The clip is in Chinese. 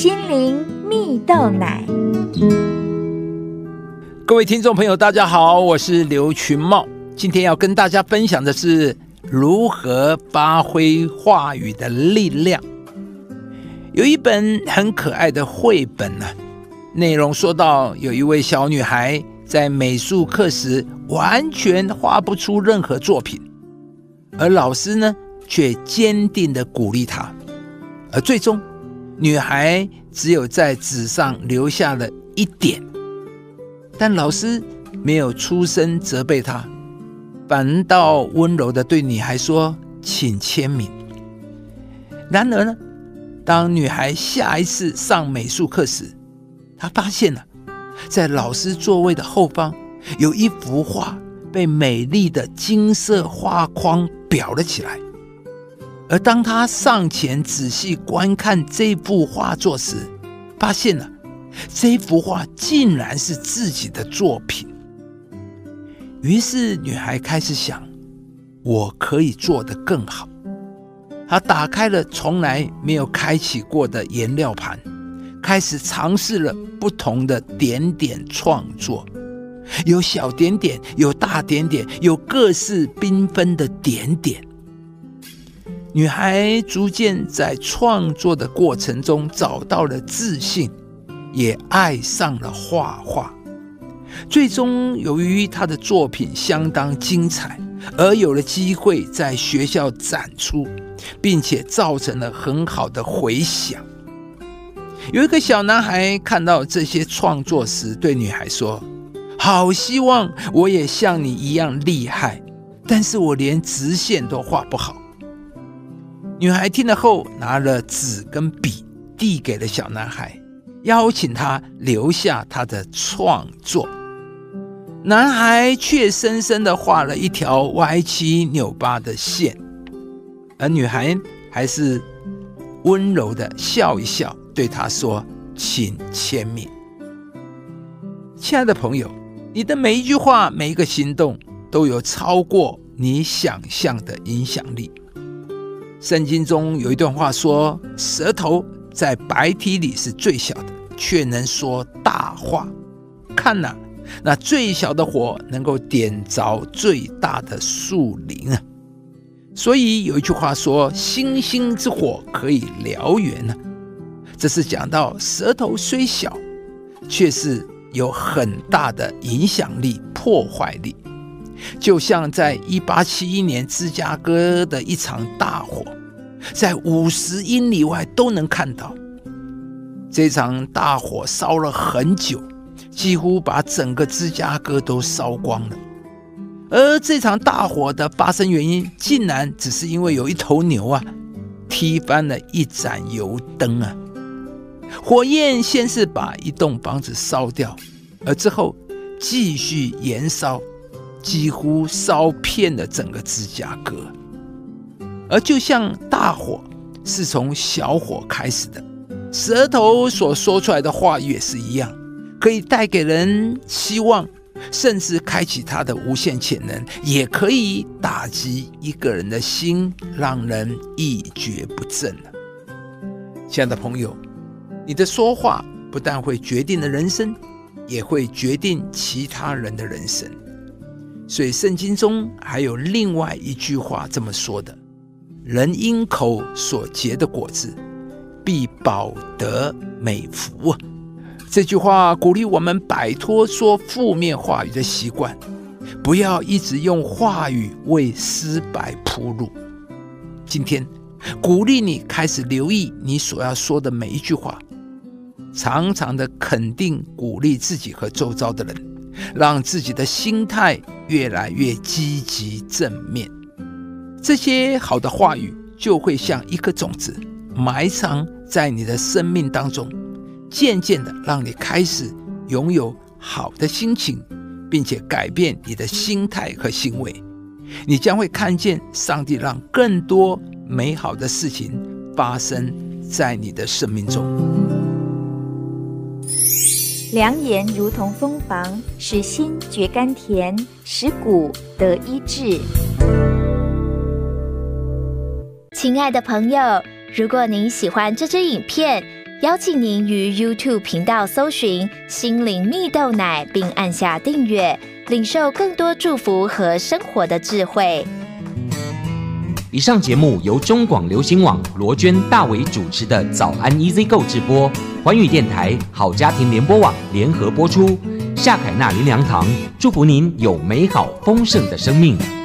心灵蜜豆奶。各位听众朋友，大家好，我是刘群茂。今天要跟大家分享的是如何发挥话语的力量。有一本很可爱的绘本呢，内容说到有一位小女孩在美术课时完全画不出任何作品，而老师呢却坚定的鼓励她，而最终女孩只有在纸上留下了一点。但老师没有出声责备她，反倒温柔的对女孩说：“请签名。”然而呢，当女孩下一次上美术课时，她发现了，在老师座位的后方有一幅画被美丽的金色画框裱了起来。而当他上前仔细观看这幅画作时，发现了。这幅画竟然是自己的作品，于是女孩开始想：我可以做得更好。她打开了从来没有开启过的颜料盘，开始尝试了不同的点点创作，有小点点，有大点点，有各式缤纷的点点。女孩逐渐在创作的过程中找到了自信。也爱上了画画，最终由于她的作品相当精彩，而有了机会在学校展出，并且造成了很好的回响。有一个小男孩看到这些创作时，对女孩说：“好希望我也像你一样厉害，但是我连直线都画不好。”女孩听了后，拿了纸跟笔，递给了小男孩。邀请他留下他的创作，男孩却深深的画了一条歪七扭八的线，而女孩还是温柔的笑一笑，对他说：“请签名。”亲爱的朋友，你的每一句话、每一个行动，都有超过你想象的影响力。圣经中有一段话说：“舌头。”在白体里是最小的，却能说大话。看呐，那最小的火能够点着最大的树林啊！所以有一句话说：“星星之火可以燎原呢。”这是讲到舌头虽小，却是有很大的影响力、破坏力。就像在一八七一年芝加哥的一场大火。在五十英里外都能看到这场大火烧了很久，几乎把整个芝加哥都烧光了。而这场大火的发生原因，竟然只是因为有一头牛啊踢翻了一盏油灯啊！火焰先是把一栋房子烧掉，而之后继续燃烧，几乎烧遍了整个芝加哥。而就像大火是从小火开始的，舌头所说出来的话语也是一样，可以带给人希望，甚至开启他的无限潜能，也可以打击一个人的心，让人一蹶不振。亲爱的朋友，你的说话不但会决定了人生，也会决定其他人的人生。所以圣经中还有另外一句话这么说的。人因口所结的果子，必保得美福。这句话鼓励我们摆脱说负面话语的习惯，不要一直用话语为失败铺路。今天鼓励你开始留意你所要说的每一句话，常常的肯定鼓励自己和周遭的人，让自己的心态越来越积极正面。这些好的话语就会像一颗种子，埋藏在你的生命当中，渐渐的让你开始拥有好的心情，并且改变你的心态和行为。你将会看见上帝让更多美好的事情发生在你的生命中。良言如同蜂房，使心觉甘甜，使骨得医治。亲爱的朋友，如果您喜欢这支影片，邀请您于 YouTube 频道搜寻“心灵蜜豆奶”，并按下订阅，领受更多祝福和生活的智慧。以上节目由中广流行网罗娟、大伟主持的《早安 Easy 购》直播，环宇电台好家庭联播网联合播出。夏凯纳林良堂祝福您有美好丰盛的生命。